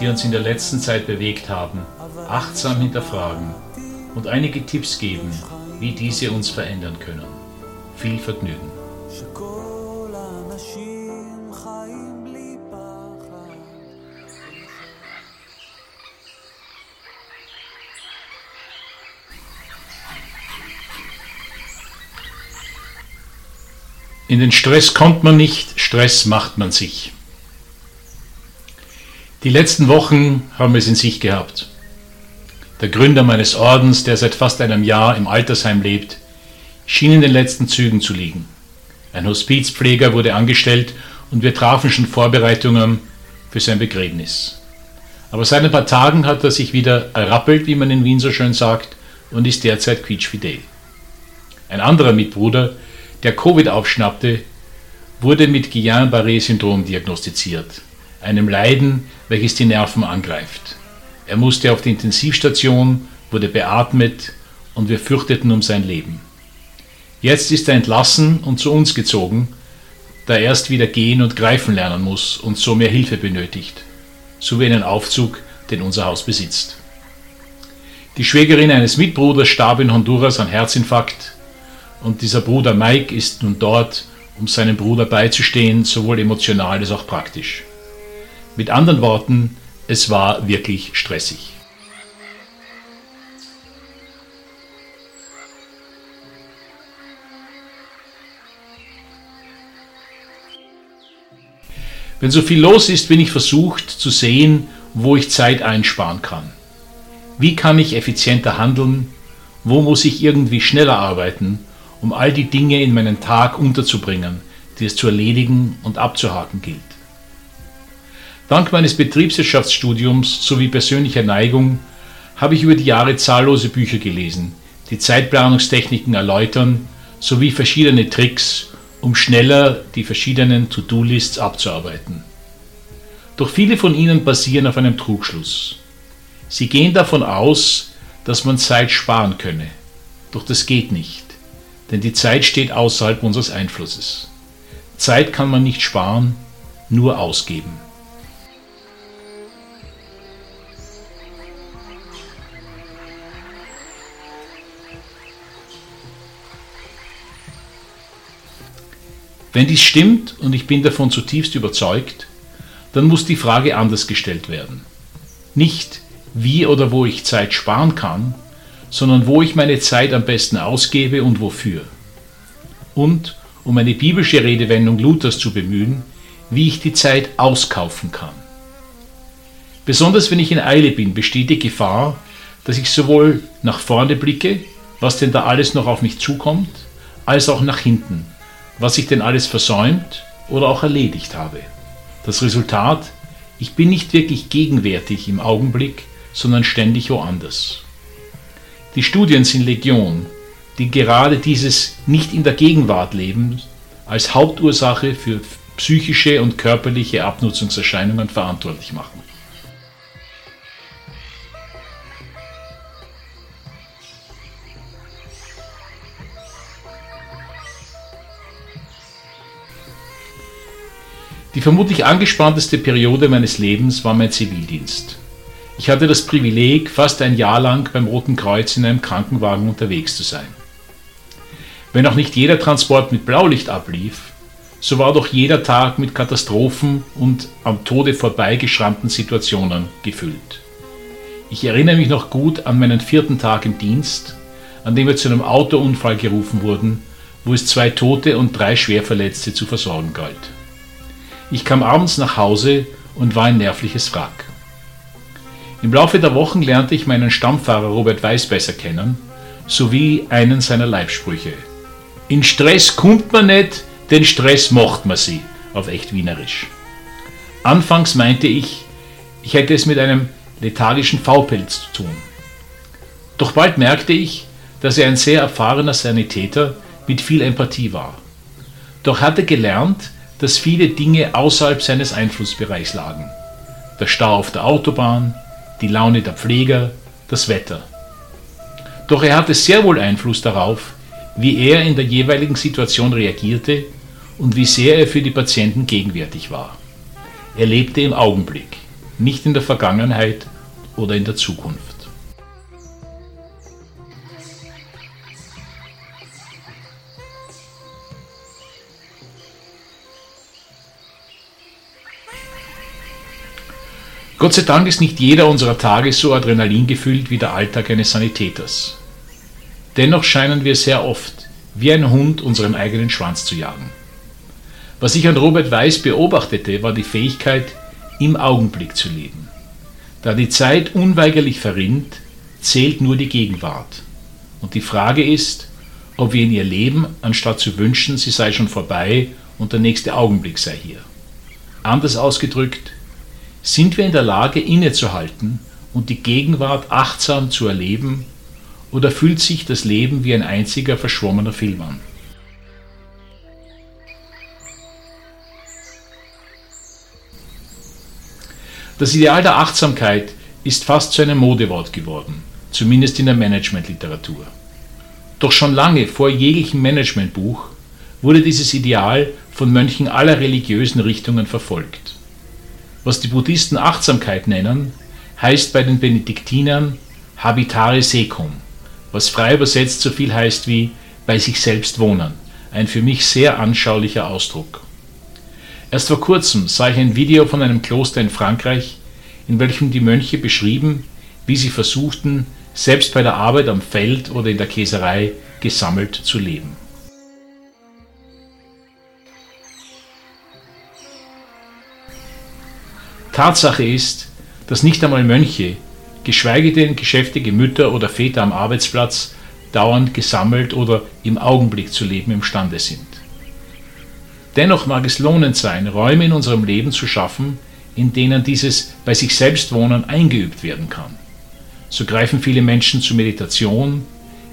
die uns in der letzten Zeit bewegt haben, achtsam hinterfragen und einige Tipps geben, wie diese uns verändern können. Viel Vergnügen. In den Stress kommt man nicht, Stress macht man sich. Die letzten Wochen haben es in sich gehabt. Der Gründer meines Ordens, der seit fast einem Jahr im Altersheim lebt, schien in den letzten Zügen zu liegen. Ein Hospizpfleger wurde angestellt und wir trafen schon Vorbereitungen für sein Begräbnis. Aber seit ein paar Tagen hat er sich wieder errappelt, wie man in Wien so schön sagt, und ist derzeit quietschfidel. Ein anderer Mitbruder, der Covid aufschnappte, wurde mit Guillain-Barré-Syndrom diagnostiziert, einem Leiden, welches die Nerven angreift. Er musste auf die Intensivstation, wurde beatmet und wir fürchteten um sein Leben. Jetzt ist er entlassen und zu uns gezogen, da er erst wieder gehen und greifen lernen muss und so mehr Hilfe benötigt, sowie einen Aufzug, den unser Haus besitzt. Die Schwägerin eines Mitbruders starb in Honduras an Herzinfarkt und dieser Bruder Mike ist nun dort, um seinem Bruder beizustehen, sowohl emotional als auch praktisch. Mit anderen Worten, es war wirklich stressig. Wenn so viel los ist, bin ich versucht zu sehen, wo ich Zeit einsparen kann. Wie kann ich effizienter handeln? Wo muss ich irgendwie schneller arbeiten, um all die Dinge in meinen Tag unterzubringen, die es zu erledigen und abzuhaken gilt? Dank meines Betriebswirtschaftsstudiums sowie persönlicher Neigung habe ich über die Jahre zahllose Bücher gelesen, die Zeitplanungstechniken erläutern, sowie verschiedene Tricks, um schneller die verschiedenen To-Do-Lists abzuarbeiten. Doch viele von ihnen basieren auf einem Trugschluss. Sie gehen davon aus, dass man Zeit sparen könne. Doch das geht nicht, denn die Zeit steht außerhalb unseres Einflusses. Zeit kann man nicht sparen, nur ausgeben. Wenn dies stimmt, und ich bin davon zutiefst überzeugt, dann muss die Frage anders gestellt werden. Nicht, wie oder wo ich Zeit sparen kann, sondern wo ich meine Zeit am besten ausgebe und wofür. Und, um eine biblische Redewendung Luthers zu bemühen, wie ich die Zeit auskaufen kann. Besonders wenn ich in Eile bin, besteht die Gefahr, dass ich sowohl nach vorne blicke, was denn da alles noch auf mich zukommt, als auch nach hinten, was ich denn alles versäumt oder auch erledigt habe. Das Resultat, ich bin nicht wirklich gegenwärtig im Augenblick, sondern ständig woanders. Die Studien sind Legion, die gerade dieses nicht in der Gegenwart leben als Hauptursache für psychische und körperliche Abnutzungserscheinungen verantwortlich machen. Die vermutlich angespannteste Periode meines Lebens war mein Zivildienst. Ich hatte das Privileg, fast ein Jahr lang beim Roten Kreuz in einem Krankenwagen unterwegs zu sein. Wenn auch nicht jeder Transport mit Blaulicht ablief, so war doch jeder Tag mit Katastrophen und am Tode vorbeigeschrammten Situationen gefüllt. Ich erinnere mich noch gut an meinen vierten Tag im Dienst, an dem wir zu einem Autounfall gerufen wurden, wo es zwei Tote und drei Schwerverletzte zu versorgen galt. Ich kam abends nach Hause und war ein nervliches Wrack. Im Laufe der Wochen lernte ich meinen Stammfahrer Robert Weiß besser kennen, sowie einen seiner Leibsprüche. In Stress kommt man nicht, den Stress macht man sie, auf echt Wienerisch. Anfangs meinte ich, ich hätte es mit einem lethargischen Faupelz zu tun. Doch bald merkte ich, dass er ein sehr erfahrener Sanitäter mit viel Empathie war. Doch hatte gelernt, dass viele Dinge außerhalb seines Einflussbereichs lagen. Der Stau auf der Autobahn, die Laune der Pfleger, das Wetter. Doch er hatte sehr wohl Einfluss darauf, wie er in der jeweiligen Situation reagierte und wie sehr er für die Patienten gegenwärtig war. Er lebte im Augenblick, nicht in der Vergangenheit oder in der Zukunft. Gott sei Dank ist nicht jeder unserer Tage so adrenalingefüllt wie der Alltag eines Sanitäters. Dennoch scheinen wir sehr oft wie ein Hund unseren eigenen Schwanz zu jagen. Was ich an Robert Weiß beobachtete, war die Fähigkeit, im Augenblick zu leben. Da die Zeit unweigerlich verrinnt, zählt nur die Gegenwart. Und die Frage ist, ob wir in ihr leben, anstatt zu wünschen, sie sei schon vorbei und der nächste Augenblick sei hier. Anders ausgedrückt, sind wir in der Lage innezuhalten und die Gegenwart achtsam zu erleben oder fühlt sich das Leben wie ein einziger verschwommener Film an? Das Ideal der Achtsamkeit ist fast zu einem Modewort geworden, zumindest in der Managementliteratur. Doch schon lange vor jeglichem Managementbuch wurde dieses Ideal von Mönchen aller religiösen Richtungen verfolgt. Was die Buddhisten Achtsamkeit nennen, heißt bei den Benediktinern habitare secum, was frei übersetzt so viel heißt wie bei sich selbst wohnen, ein für mich sehr anschaulicher Ausdruck. Erst vor kurzem sah ich ein Video von einem Kloster in Frankreich, in welchem die Mönche beschrieben, wie sie versuchten, selbst bei der Arbeit am Feld oder in der Käserei gesammelt zu leben. Tatsache ist, dass nicht einmal Mönche, geschweige denn geschäftige Mütter oder Väter am Arbeitsplatz, dauernd gesammelt oder im Augenblick zu leben imstande sind. Dennoch mag es lohnend sein, Räume in unserem Leben zu schaffen, in denen dieses bei sich selbst Wohnen eingeübt werden kann. So greifen viele Menschen zur Meditation,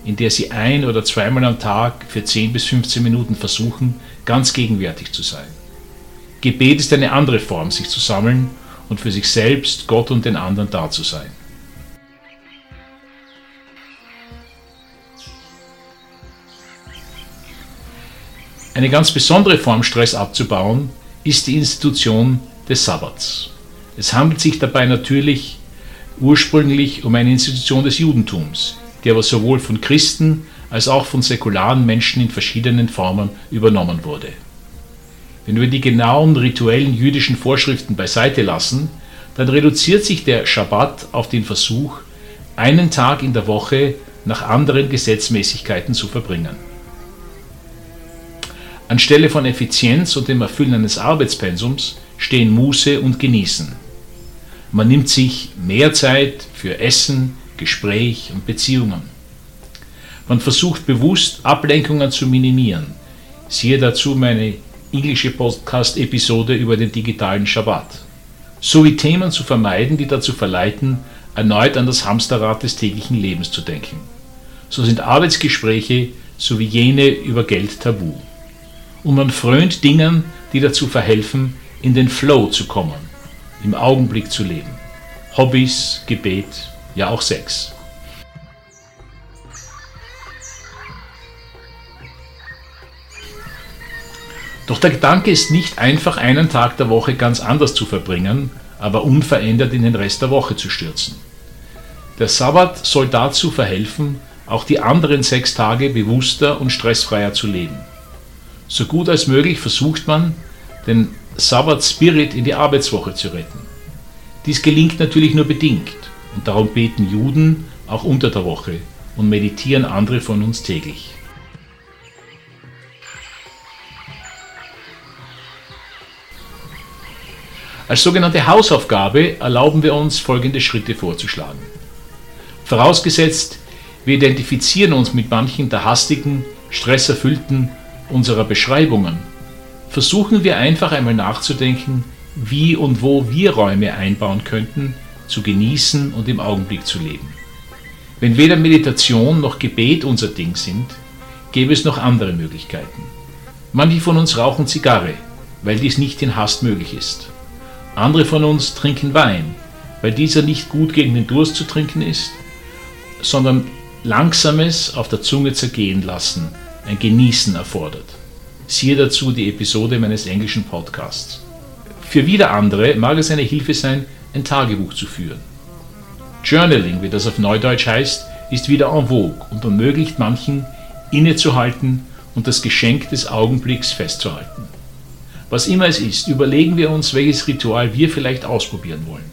in der sie ein oder zweimal am Tag für 10 bis 15 Minuten versuchen, ganz gegenwärtig zu sein. Gebet ist eine andere Form, sich zu sammeln und für sich selbst, Gott und den anderen da zu sein. Eine ganz besondere Form, Stress abzubauen, ist die Institution des Sabbats. Es handelt sich dabei natürlich ursprünglich um eine Institution des Judentums, die aber sowohl von Christen als auch von säkularen Menschen in verschiedenen Formen übernommen wurde. Wenn wir die genauen rituellen jüdischen Vorschriften beiseite lassen, dann reduziert sich der Schabbat auf den Versuch, einen Tag in der Woche nach anderen Gesetzmäßigkeiten zu verbringen. Anstelle von Effizienz und dem Erfüllen eines Arbeitspensums stehen Muße und Genießen. Man nimmt sich mehr Zeit für Essen, Gespräch und Beziehungen. Man versucht bewusst Ablenkungen zu minimieren. Siehe dazu meine englische Podcast-Episode über den digitalen Schabbat, sowie Themen zu vermeiden, die dazu verleiten, erneut an das Hamsterrad des täglichen Lebens zu denken. So sind Arbeitsgespräche sowie jene über Geld tabu. Und man frönt Dingen, die dazu verhelfen, in den Flow zu kommen, im Augenblick zu leben. Hobbys, Gebet, ja auch Sex. Doch der Gedanke ist nicht einfach einen Tag der Woche ganz anders zu verbringen, aber unverändert in den Rest der Woche zu stürzen. Der Sabbat soll dazu verhelfen, auch die anderen sechs Tage bewusster und stressfreier zu leben. So gut als möglich versucht man, den Sabbat-Spirit in die Arbeitswoche zu retten. Dies gelingt natürlich nur bedingt und darum beten Juden auch unter der Woche und meditieren andere von uns täglich. Als sogenannte Hausaufgabe erlauben wir uns folgende Schritte vorzuschlagen. Vorausgesetzt, wir identifizieren uns mit manchen der hastigen, stresserfüllten unserer Beschreibungen, versuchen wir einfach einmal nachzudenken, wie und wo wir Räume einbauen könnten, zu genießen und im Augenblick zu leben. Wenn weder Meditation noch Gebet unser Ding sind, gäbe es noch andere Möglichkeiten. Manche von uns rauchen Zigarre, weil dies nicht in Hast möglich ist. Andere von uns trinken Wein, weil dieser nicht gut gegen den Durst zu trinken ist, sondern langsames auf der Zunge zergehen lassen, ein Genießen erfordert. Siehe dazu die Episode meines englischen Podcasts. Für wieder andere mag es eine Hilfe sein, ein Tagebuch zu führen. Journaling, wie das auf Neudeutsch heißt, ist wieder en vogue und ermöglicht manchen, innezuhalten und das Geschenk des Augenblicks festzuhalten. Was immer es ist, überlegen wir uns, welches Ritual wir vielleicht ausprobieren wollen.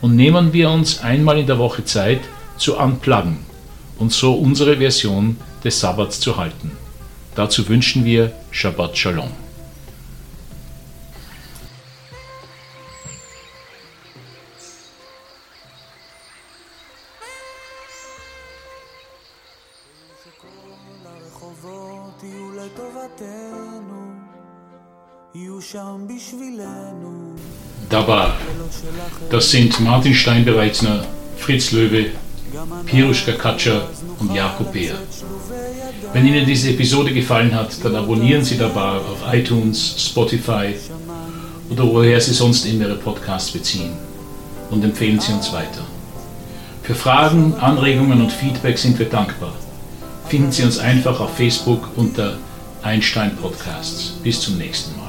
Und nehmen wir uns einmal in der Woche Zeit zu unpluggen und so unsere Version des Sabbats zu halten. Dazu wünschen wir Shabbat Shalom. שכל הרחובות יהיו לטובתנו, יהיו שם בשבילנו. Dabar, das sind Martin Steinbereitsner, Fritz Löwe, Piruschka Katscher und Jakob Beer. Wenn Ihnen diese Episode gefallen hat, dann abonnieren Sie Dabar auf iTunes, Spotify oder woher Sie sonst immer Ihre Podcasts beziehen und empfehlen Sie uns weiter. Für Fragen, Anregungen und Feedback sind wir dankbar. Finden Sie uns einfach auf Facebook unter Einstein Podcasts. Bis zum nächsten Mal.